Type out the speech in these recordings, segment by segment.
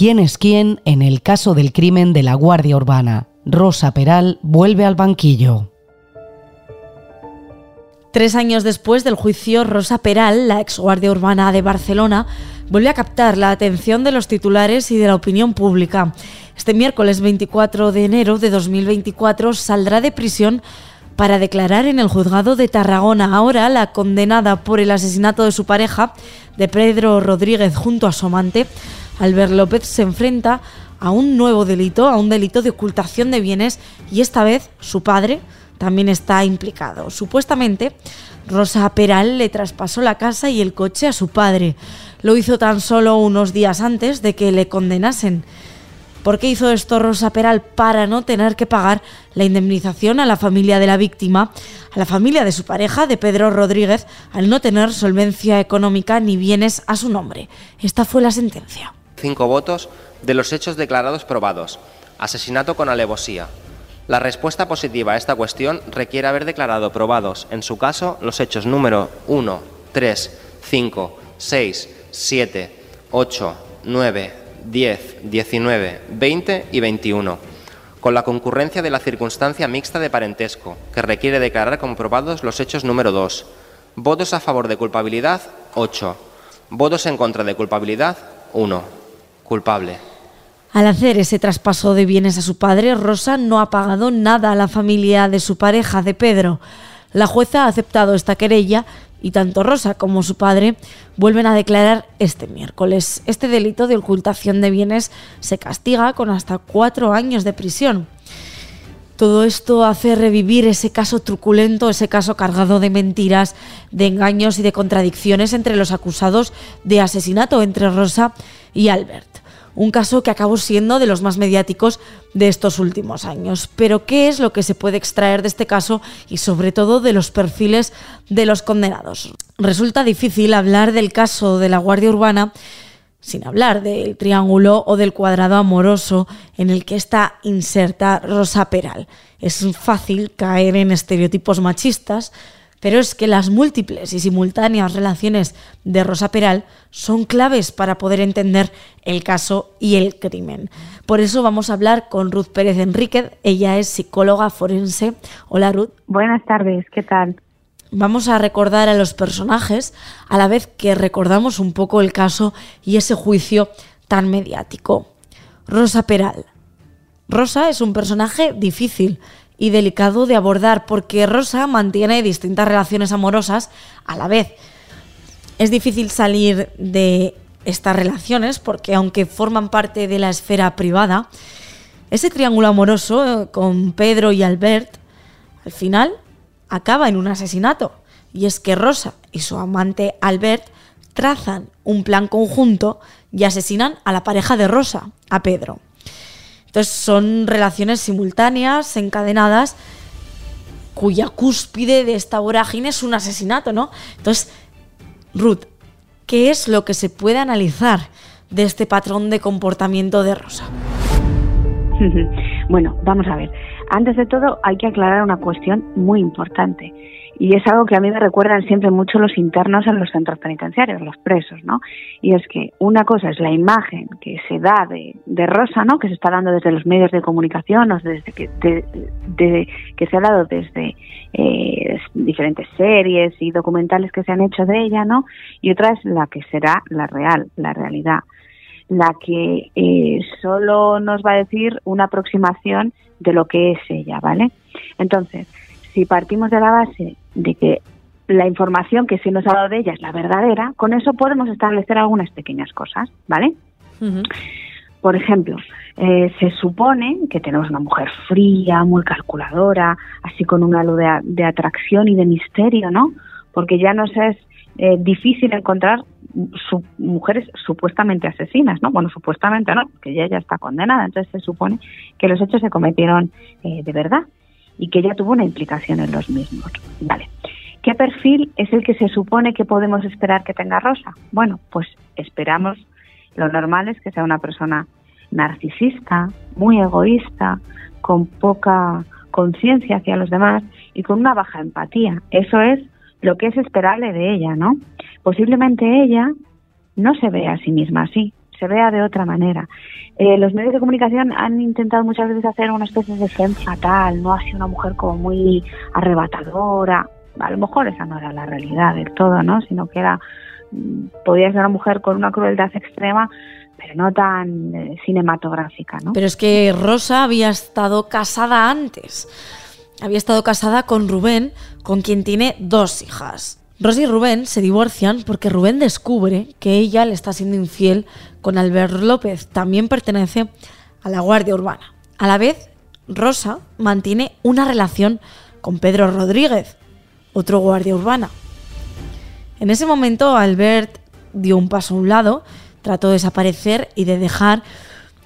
quién es quién en el caso del crimen de la Guardia Urbana. Rosa Peral vuelve al banquillo. Tres años después del juicio, Rosa Peral, la ex guardia urbana de Barcelona, vuelve a captar la atención de los titulares y de la opinión pública. Este miércoles 24 de enero de 2024 saldrá de prisión para declarar en el juzgado de Tarragona. Ahora la condenada por el asesinato de su pareja, de Pedro Rodríguez, junto a su amante, Albert López, se enfrenta a un nuevo delito, a un delito de ocultación de bienes y esta vez su padre también está implicado. Supuestamente, Rosa Peral le traspasó la casa y el coche a su padre. Lo hizo tan solo unos días antes de que le condenasen. ¿Por qué hizo esto Rosa Peral? Para no tener que pagar la indemnización a la familia de la víctima, a la familia de su pareja, de Pedro Rodríguez, al no tener solvencia económica ni bienes a su nombre. Esta fue la sentencia. Cinco votos de los hechos declarados probados. Asesinato con alevosía. La respuesta positiva a esta cuestión requiere haber declarado probados, en su caso, los hechos número 1, 3, 5, 6, 7, 8, 9, 10, 19, 20 y 21, con la concurrencia de la circunstancia mixta de parentesco, que requiere declarar comprobados los hechos número 2. Votos a favor de culpabilidad, 8. Votos en contra de culpabilidad, 1. Culpable. Al hacer ese traspaso de bienes a su padre, Rosa no ha pagado nada a la familia de su pareja, de Pedro. La jueza ha aceptado esta querella y tanto Rosa como su padre vuelven a declarar este miércoles. Este delito de ocultación de bienes se castiga con hasta cuatro años de prisión. Todo esto hace revivir ese caso truculento, ese caso cargado de mentiras, de engaños y de contradicciones entre los acusados de asesinato entre Rosa y Albert un caso que acabó siendo de los más mediáticos de estos últimos años. Pero ¿qué es lo que se puede extraer de este caso y sobre todo de los perfiles de los condenados? Resulta difícil hablar del caso de la Guardia Urbana sin hablar del triángulo o del cuadrado amoroso en el que está inserta Rosa Peral. Es fácil caer en estereotipos machistas, pero es que las múltiples y simultáneas relaciones de Rosa Peral son claves para poder entender el caso y el crimen. Por eso vamos a hablar con Ruth Pérez Enríquez. Ella es psicóloga forense. Hola Ruth. Buenas tardes, ¿qué tal? Vamos a recordar a los personajes a la vez que recordamos un poco el caso y ese juicio tan mediático. Rosa Peral. Rosa es un personaje difícil y delicado de abordar porque Rosa mantiene distintas relaciones amorosas a la vez. Es difícil salir de estas relaciones porque aunque forman parte de la esfera privada, ese triángulo amoroso eh, con Pedro y Albert al final acaba en un asesinato. Y es que Rosa y su amante Albert trazan un plan conjunto y asesinan a la pareja de Rosa, a Pedro. Entonces son relaciones simultáneas, encadenadas, cuya cúspide de esta vorágine es un asesinato, ¿no? Entonces, Ruth, ¿qué es lo que se puede analizar de este patrón de comportamiento de Rosa? Bueno, vamos a ver. Antes de todo, hay que aclarar una cuestión muy importante. Y es algo que a mí me recuerdan siempre mucho los internos en los centros penitenciarios, los presos, ¿no? Y es que una cosa es la imagen que se da de, Rosa, ¿no? Que se está dando desde los medios de comunicación, o desde que, que se ha dado desde eh, diferentes series y documentales que se han hecho de ella, ¿no? Y otra es la que será la real, la realidad la que eh, solo nos va a decir una aproximación de lo que es ella, ¿vale? Entonces, si partimos de la base de que la información que se nos ha dado de ella es la verdadera, con eso podemos establecer algunas pequeñas cosas, ¿vale? Por ejemplo, eh, se supone que tenemos una mujer fría, muy calculadora, así con una luz de, atracción y de misterio, ¿no? Porque ya nos es eh, difícil encontrar mujeres supuestamente asesinas, ¿no? Bueno, supuestamente no, que ella ya está condenada, entonces se supone que los hechos se cometieron eh, de verdad y que ella tuvo una implicación en los mismos. Vale. ¿Qué perfil es el que se supone que podemos esperar que tenga Rosa? Bueno, pues esperamos, lo normal es que sea una persona narcisista, muy egoísta, con poca conciencia hacia los demás y con una baja empatía. Eso es lo que es esperable de ella, ¿no? Posiblemente ella no se ve a sí misma así, se vea de otra manera. Eh, los medios de comunicación han intentado muchas veces hacer una especie de femme fatal, no así una mujer como muy arrebatadora. A lo mejor esa no era la realidad del todo, ¿no? Sino que era mm, podía ser una mujer con una crueldad extrema, pero no tan eh, cinematográfica, ¿no? Pero es que Rosa había estado casada antes. Había estado casada con Rubén, con quien tiene dos hijas. Rosa y Rubén se divorcian porque Rubén descubre que ella le está siendo infiel con Albert López, también pertenece a la Guardia Urbana. A la vez, Rosa mantiene una relación con Pedro Rodríguez, otro guardia urbana. En ese momento, Albert dio un paso a un lado, trató de desaparecer y de dejar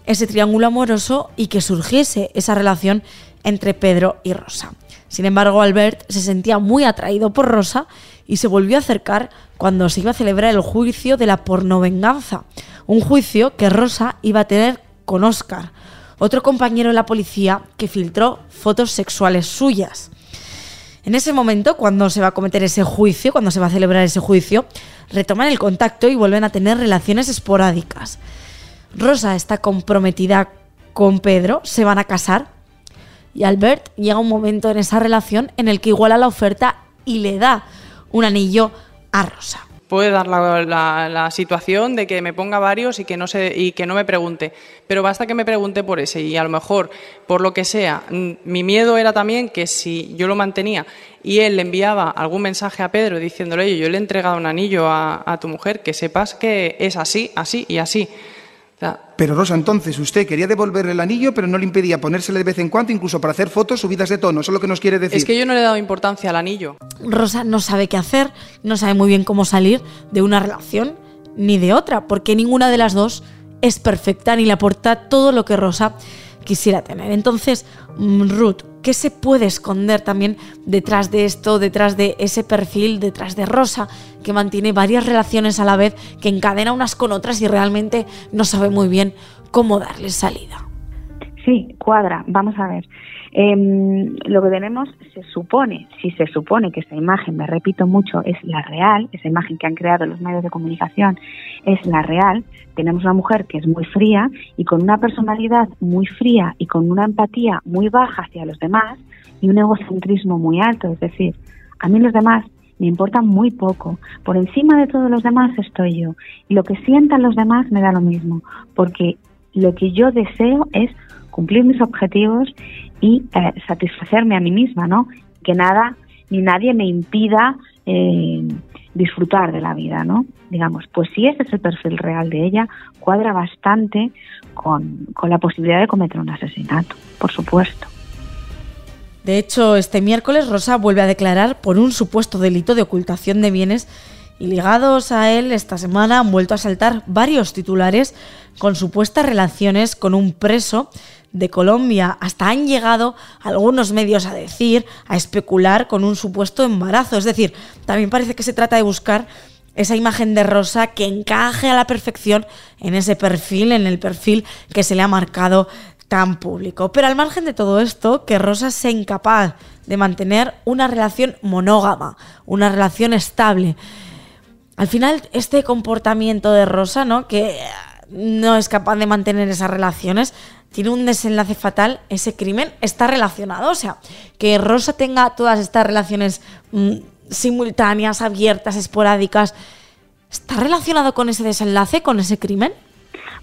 ese triángulo amoroso y que surgiese esa relación entre Pedro y Rosa. Sin embargo, Albert se sentía muy atraído por Rosa y se volvió a acercar cuando se iba a celebrar el juicio de la pornovenganza, un juicio que Rosa iba a tener con Oscar, otro compañero de la policía que filtró fotos sexuales suyas. En ese momento, cuando se va a cometer ese juicio, cuando se va a celebrar ese juicio, retoman el contacto y vuelven a tener relaciones esporádicas. Rosa está comprometida con Pedro, se van a casar y Albert llega un momento en esa relación en el que iguala la oferta y le da un anillo a Rosa. Puede dar la, situación de que me ponga varios y que, no se, y que no me pregunte, pero basta que me pregunte por ese y a lo mejor, por lo que sea, mi miedo era también que si yo lo mantenía y él le enviaba algún mensaje a Pedro diciéndole, yo le he entregado un anillo a tu mujer, que sepas que es así, así y así. Pero Rosa, entonces usted quería devolverle el anillo, pero no le impedía ponérsele de vez en cuando, incluso para hacer fotos subidas de tono. Eso es lo que nos quiere decir. Es que yo no le he dado importancia al anillo. Rosa no sabe qué hacer, no sabe muy bien cómo salir de una relación ni de otra, porque ninguna de las dos es perfecta ni le aporta todo lo que Rosa quisiera tener. Entonces, mm, Ruth, ¿qué se puede esconder también detrás de esto, detrás de ese perfil, detrás de Rosa, que mantiene varias relaciones a la vez, que encadena unas con otras y realmente no sabe muy bien cómo darle salida? Sí, cuadra. Vamos a ver. Em, lo que tenemos se supone, si se supone que esta imagen, me repito mucho, es la real, esa imagen que han creado los medios de comunicación es la real, tenemos una mujer que es muy fría y con una personalidad muy fría y con una empatía muy baja hacia los demás y un egocentrismo muy alto, es decir, a mí los demás me importan muy poco, por encima de todos los demás estoy yo. Y lo que sientan los demás me da lo mismo, porque lo que yo deseo es cumplir mis objetivos y eh, satisfacerme a mí misma, ¿no? Que nada ni nadie me impida eh, disfrutar de la vida, ¿no? Digamos, pues si ese es el perfil real de ella, cuadra bastante con, con la posibilidad de cometer un asesinato, por supuesto. De hecho, este miércoles Rosa vuelve a declarar por un supuesto delito de ocultación de bienes y ligados a él esta semana han vuelto a saltar varios titulares con supuestas relaciones con un preso de Colombia. Hasta han llegado algunos medios a decir, a especular con un supuesto embarazo. Es decir, también parece que se trata de buscar esa imagen de Rosa que encaje a la perfección en ese perfil, en el perfil que se le ha marcado tan público. Pero al margen de todo esto, que Rosa sea incapaz de mantener una relación monógama, una relación estable. Al final, este comportamiento de Rosa, ¿no? Que no es capaz de mantener esas relaciones, tiene un desenlace fatal, ese crimen está relacionado. O sea, que Rosa tenga todas estas relaciones mm, simultáneas, abiertas, esporádicas, ¿está relacionado con ese desenlace, con ese crimen?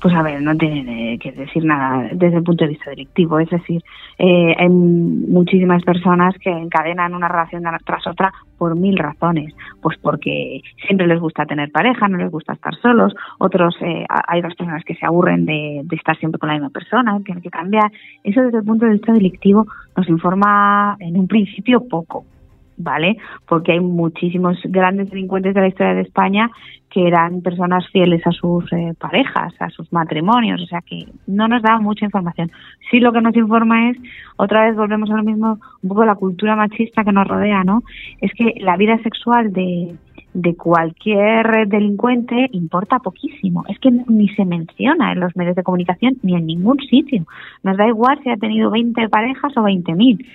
Pues a ver, no tiene que decir nada desde el punto de vista directivo. Es decir, eh, hay muchísimas personas que encadenan una relación tras otra por mil razones. Pues porque siempre les gusta tener pareja, no les gusta estar solos. Otros, eh, hay otras personas que se aburren de, de estar siempre con la misma persona, tienen que cambiar. Eso desde el punto de vista delictivo nos informa en un principio poco. ¿vale? Porque hay muchísimos grandes delincuentes de la historia de España que eran personas fieles a sus eh, parejas, a sus matrimonios, o sea que no nos da mucha información. Sí lo que nos informa es, otra vez volvemos a lo mismo, un poco la cultura machista que nos rodea, ¿no? Es que la vida sexual de, de cualquier delincuente importa poquísimo. Es que ni se menciona en los medios de comunicación ni en ningún sitio. Nos da igual si ha tenido 20 parejas o 20.000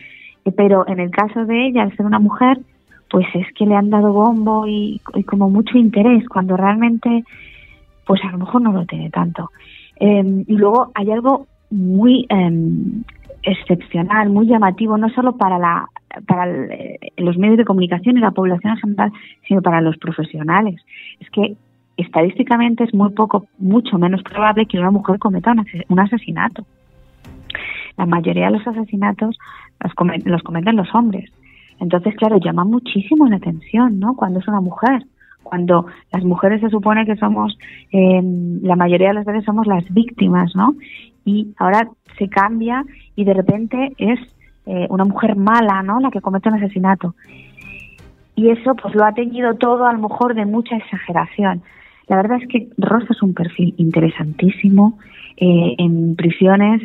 pero en el caso de ella, al ser una mujer, pues es que le han dado bombo y, como mucho interés, cuando realmente pues a lo mejor no lo tiene tanto. Em, y luego hay algo muy em, excepcional, muy llamativo, no solo para, la, para eh, los medios de comunicación y la población en general, sino para los profesionales. Es que estadísticamente es muy poco, mucho menos probable que una mujer cometa un asesinato. La mayoría de los asesinatos los, cometen los hombres. Entonces, claro, llama muchísimo la atención, ¿no? Cuando es una mujer cuando las mujeres se supone que somos, eh, la mayoría de las veces somos las víctimas, ¿no? Y ahora se cambia y de repente es eh, una mujer mala, ¿no? La que comete un asesinato. Y eso pues lo ha teñido todo a lo mejor de mucha exageración. La verdad es que Rosa es un perfil interesantísimo. Eh, en prisiones,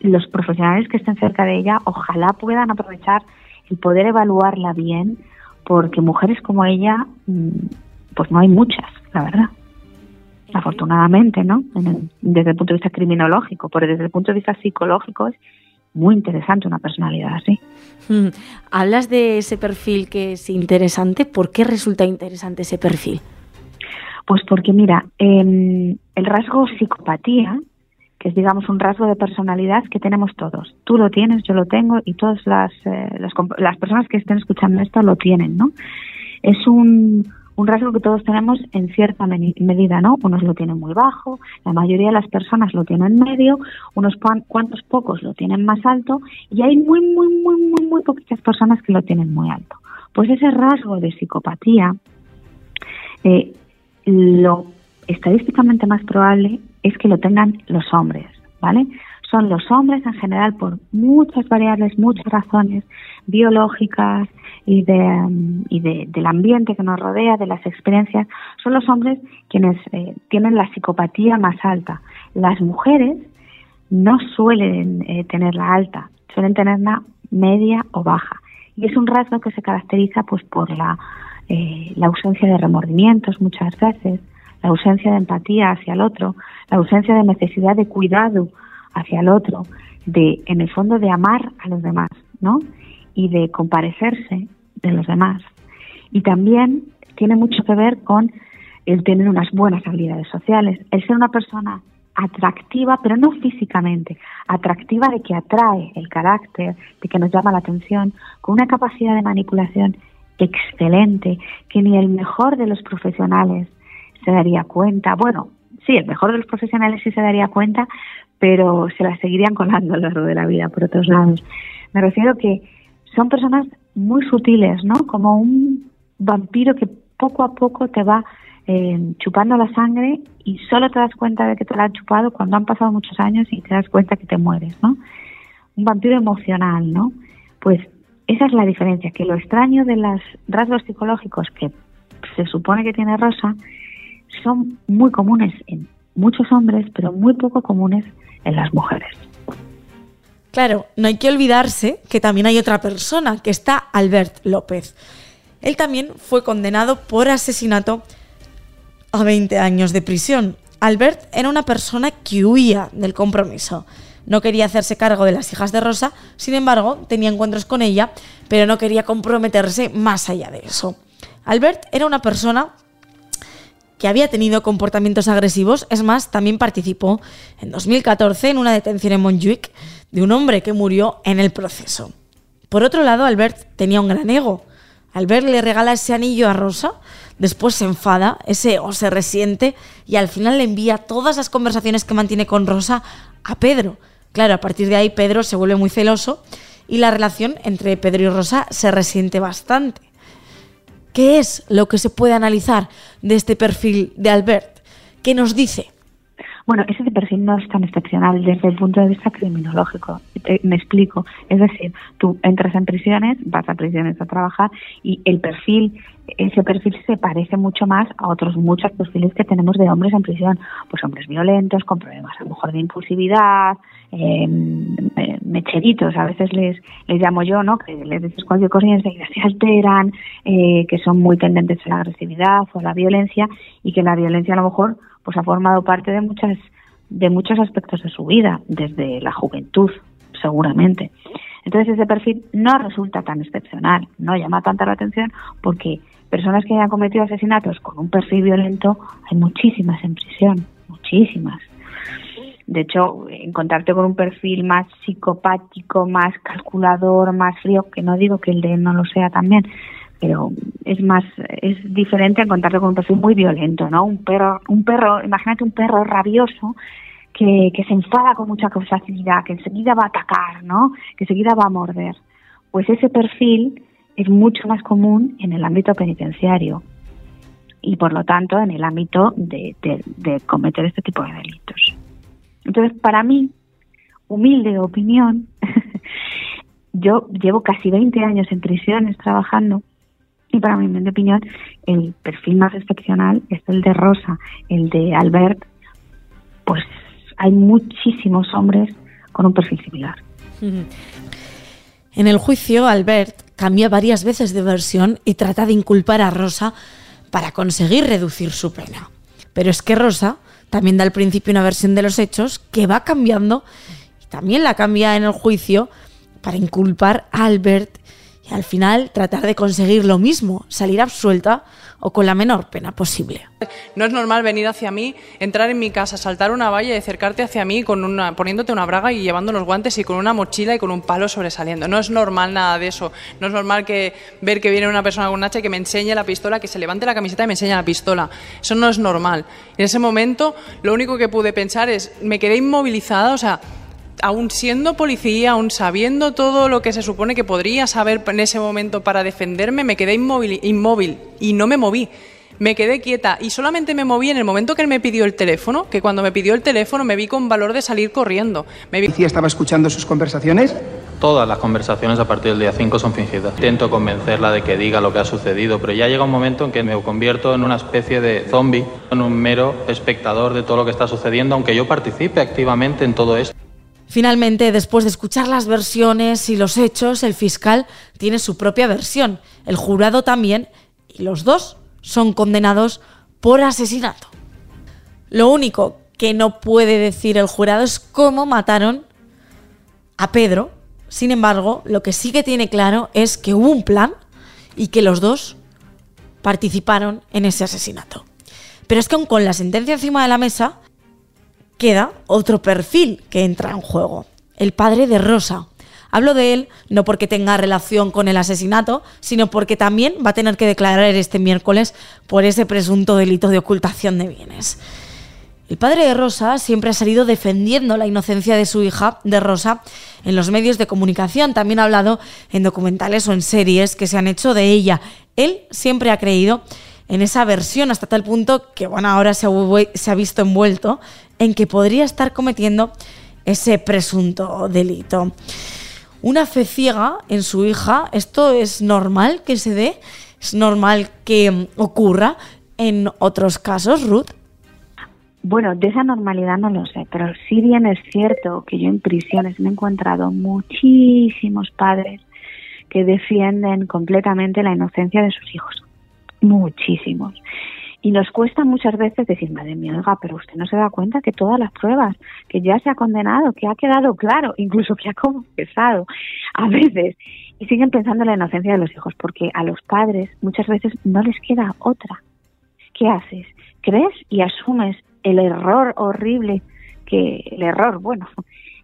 los profesionales que estén cerca de ella, ojalá puedan aprovechar el poder evaluarla bien, porque mujeres como ella, mm, pues no hay muchas, la verdad. Afortunadamente, ¿no? desde el punto de vista criminológico, pero desde el punto de vista psicológico es muy interesante una personalidad así. Mm. Hablas de ese perfil que es interesante. ¿Por qué resulta interesante ese perfil? Pues porque, mira, el rasgo psicopatía que es digamos un rasgo de personalidad que tenemos todos. Tú lo tienes, yo lo tengo y todas las, eh, las, personas que estén escuchando esto lo tienen, ¿no? Es un, un rasgo que todos tenemos en cierta medida, ¿no? Unos lo tienen muy bajo, la mayoría de las personas lo tienen medio, unos cuantos pocos lo tienen más alto y hay muy, muy, muy, muy, muy poquitas personas que lo tienen muy alto. Pues ese rasgo de psicopatía, eh, lo estadísticamente más probable es que lo tengan los hombres, ¿vale? Son los hombres en general por muchas variables, muchas razones biológicas y, de, y del ambiente que nos rodea, de las experiencias, son los hombres quienes eh, tienen la psicopatía más alta. Las mujeres no suelen eh, tenerla alta, suelen tenerla media o baja. Y es un rasgo que se caracteriza pues por la, eh, la ausencia de remordimientos muchas veces, la ausencia de empatía hacia el otro, la ausencia de necesidad de cuidado hacia el otro, de, en el fondo, de amar a los demás, ¿no? Y de comparecerse de los demás. Y también tiene mucho que ver con el tener unas buenas habilidades sociales, el ser una persona atractiva, pero no físicamente, atractiva de que atrae el carácter, de que nos llama la atención, con una capacidad de manipulación excelente, que ni el mejor de los profesionales se daría cuenta. Bueno, sí, el mejor de los profesionales sí se daría cuenta, pero se las seguirían colando a lo largo de la vida por otros lados. Me refiero que son personas muy sutiles, ¿no? Como un vampiro que poco a poco te va eh, chupando la sangre y solo te das cuenta de que te la han chupado cuando han pasado muchos años y te das cuenta que te mueres, ¿no? Un vampiro emocional, ¿no? Pues esa es la diferencia, que lo extraño de los rasgos psicológicos que se supone que tiene Rosa son muy comunes en muchos hombres, pero muy poco comunes en las mujeres. Claro, no hay que olvidarse que también hay otra persona, que está Albert López. Él también fue condenado por asesinato a 20 años de prisión. Albert era una persona que huía del compromiso. No quería hacerse cargo de las hijas de Rosa, sin embargo, tenía encuentros con ella, pero no quería comprometerse más allá de eso. Albert era una persona que había tenido comportamientos agresivos. Es más, también participó en 2014 en una detención en Montjuic de un hombre que murió en el proceso. Por otro lado, Albert tenía un gran ego. Albert le regala ese anillo a Rosa, después se enfada, ese o se resiente y al final le envía todas las conversaciones que mantiene con Rosa a Pedro. Claro, a partir de ahí Pedro se vuelve muy celoso y la relación entre Pedro y Rosa se resiente bastante. ¿Qué es lo que se puede analizar de este perfil de Albert? ¿Qué nos dice? Bueno, ese perfil no es tan excepcional desde el punto de vista criminológico. me explico. Es decir, tú entras en prisiones, vas a prisiones a trabajar y el perfil, ese perfil se parece mucho más a otros muchos perfiles que tenemos de hombres en prisión. Pues hombres violentos, con problemas a lo mejor de impulsividad, eh, mecheritos, a veces les, les llamo yo, ¿no? Que les dices cualquier cosa y enseguida se alteran, eh, que son muy tendentes a la agresividad o a la violencia y que la violencia a lo mejor pues ha formado parte de muchas de muchos aspectos de su vida, desde la juventud, seguramente. Entonces ese perfil no resulta tan excepcional, no llama tanta la atención porque personas que hayan cometido asesinatos con un perfil violento, hay muchísimas en prisión, muchísimas. De hecho, encontrarte con un perfil más psicopático, más calculador, más frío, que no digo que el de él no lo sea también, pero es más, es diferente encontrarte con un perfil muy violento, ¿no? Un perro, un perro, imagínate un perro rabioso que, que se enfada con mucha facilidad, que enseguida va a atacar, ¿no? Que enseguida va a morder. Pues ese perfil es mucho más común en el ámbito penitenciario y por lo tanto en el ámbito de, de, cometer este tipo de delitos. Entonces, para mí, humilde opinión, yo llevo casi 20 años en prisiones trabajando y para mi opinión, el perfil más excepcional es el de Rosa, el de Albert, pues hay muchísimos hombres con un perfil similar. En el juicio, Albert cambia varias veces de versión y trata de inculpar a Rosa para conseguir reducir su pena. Pero es que Rosa también da al principio una versión de los hechos que va cambiando y también la cambia en el juicio para inculpar a Albert al final tratar de conseguir lo mismo, salir absuelta o con la menor pena posible. No es normal venir hacia mí, entrar en mi casa, saltar una valla y acercarte hacia mí con una, poniéndote una braga y llevando los guantes y con una mochila y con un palo sobresaliendo. No es normal nada de eso. No es normal que ver que viene una persona con un hacha y que me enseñe la pistola, que se levante la camiseta y me enseñe la pistola. Eso no es normal. En ese momento lo único que pude pensar es, me quedé inmovilizada, o sea, aún siendo policía, aún sabiendo todo lo que se supone que podría saber en ese momento para defenderme, me quedé inmóvil, inmóvil y no me moví. Me quedé quieta y solamente me moví en el momento que él me pidió el teléfono, que cuando me pidió el teléfono me vi con valor de salir corriendo. Me vi... ¿Policía estaba escuchando sus conversaciones? Todas las conversaciones a partir del día 5 son fingidas. Intento convencerla de que diga lo que ha sucedido, pero ya llega un momento en que me convierto en una especie de zombie, en un mero espectador de todo lo que está sucediendo, aunque yo participe activamente en todo esto. Finalmente, después de escuchar las versiones y los hechos, el fiscal tiene su propia versión, el jurado también, y los dos son condenados por asesinato. Lo único que no puede decir el jurado es cómo mataron a Pedro. Sin embargo, lo que sí que tiene claro es que hubo un plan y que los dos participaron en ese asesinato. Pero es que aun con la sentencia encima de la mesa, queda otro perfil que entra en juego, el padre de Rosa. Hablo de él no porque tenga relación con el asesinato, sino porque también va a tener que declarar este miércoles por ese presunto delito de ocultación de bienes. El padre de Rosa siempre ha salido defendiendo la inocencia de su hija, de Rosa, en los medios de comunicación. También ha hablado en documentales o en series que se han hecho de ella. Él siempre ha creído en esa versión hasta tal punto que, bueno, ahora se ha, visto envuelto en que podría estar cometiendo ese presunto delito. Una fe ciega en su hija, ¿esto es normal que se dé? ¿Es normal que mm, ocurra en otros casos, Ruth? Bueno, de esa normalidad no lo sé, pero sí bien es cierto que yo en prisiones me he encontrado muchísimos padres que defienden completamente la inocencia de sus hijos. Muchísimos. Y nos cuesta muchas veces decir, madre mía, oiga, pero usted no se da cuenta que todas las pruebas, que ya se ha condenado, que ha quedado claro, incluso que ha confesado, a veces, y siguen pensando en la inocencia de los hijos, porque a los padres muchas veces no les queda otra. ¿Qué haces? ¿Crees y asumes el error horrible que, el error, bueno,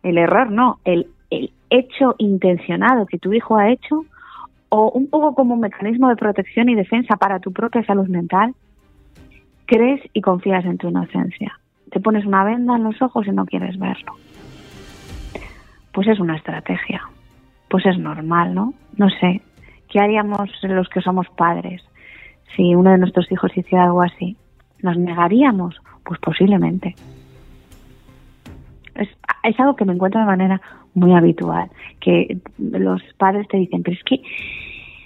el error no, el, el hecho intencionado que tu hijo ha hecho, o un poco como un mecanismo de protección y defensa para tu propia salud mental? crees y confías en tu inocencia. Te pones una venda en los ojos y no quieres verlo. Pues es una estrategia. Pues es normal, ¿no? No sé. ¿Qué haríamos los que somos padres si uno de nuestros hijos hiciera algo así? ¿Nos negaríamos? Pues posiblemente. Es, es algo que me encuentro de manera muy habitual, que los padres te dicen, pero es que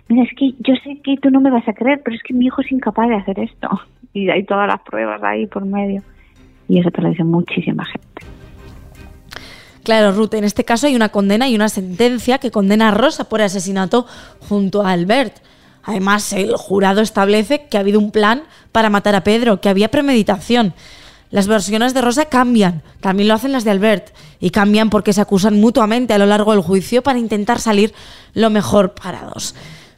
mira, es que yo sé que tú no me vas a creer, pero es que mi hijo es incapaz de hacer esto. Y hay todas las pruebas ahí por medio. Y eso te lo dice muchísima gente. Claro, Ruth, en este caso hay una condena y una sentencia que condena a Rosa por asesinato junto a Albert. Además, el jurado establece que ha habido un plan para matar a Pedro, que había premeditación. Las versiones de Rosa cambian, también lo hacen las de Albert, y cambian porque se acusan mutuamente a lo largo del juicio para intentar salir lo mejor parados.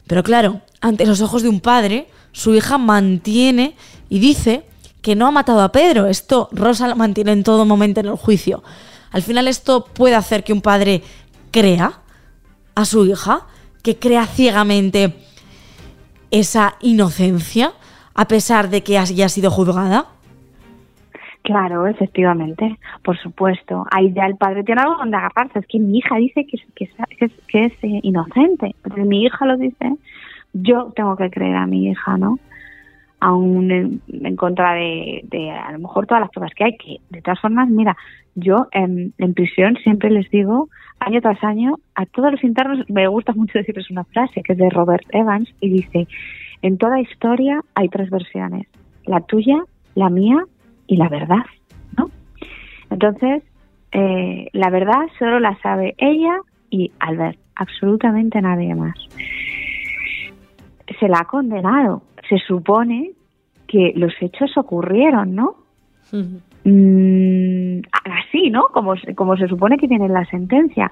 Pero claro, ante los ojos de un padre, su hija mantiene y dice que no ha matado a Pedro. Esto Rosa lo mantiene en todo momento en el juicio. Al final esto puede hacer que un padre crea a su hija, que crea ciegamente esa inocencia a pesar de que haya sido juzgada. Claro, efectivamente, por supuesto. Ahí ya el padre tiene algo donde agarrarse. Es que mi hija dice que, que, es, que es eh, inocente. Mi hija lo dice, yo tengo que creer a mi hija, ¿no? Aún en, contra de, de, a lo mejor todas las pruebas que hay, que de todas formas, mira, yo en, en prisión siempre les digo, año tras año, a todos los internos, me gusta mucho decirles una frase que es de Robert Evans y dice, en toda historia hay tres versiones, la tuya, la mía y la verdad, ¿no? Entonces, eh, la verdad solo la sabe ella y Albert, absolutamente nadie más. Se la ha condenado. Se supone que los hechos ocurrieron, ¿no? Mm, así, ¿no? Como, como se supone que tiene la sentencia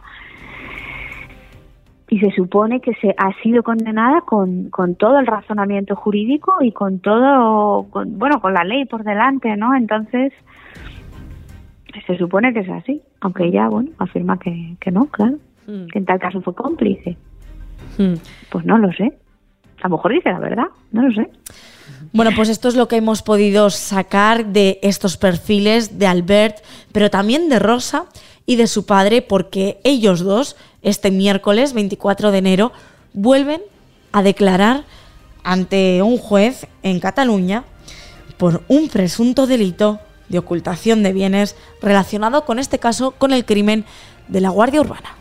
y se supone que se ha sido condenada con, con todo el razonamiento jurídico y con todo, bueno, con la ley por delante, ¿no? Entonces, se supone que es así, aunque ella, bueno, afirma que, que no, claro, hmm. que en tal caso fue cómplice. Hmm. Pues no lo sé. A lo mejor dice la verdad, no lo sé. Bueno, pues esto es lo que hemos podido sacar de estos perfiles de Albert, pero también de Rosa y de su padre, porque ellos dos, este miércoles 24 de enero, vuelven a declarar ante un juez en Cataluña por un presunto delito de ocultación de bienes relacionado con este caso con el crimen de la Guardia Urbana.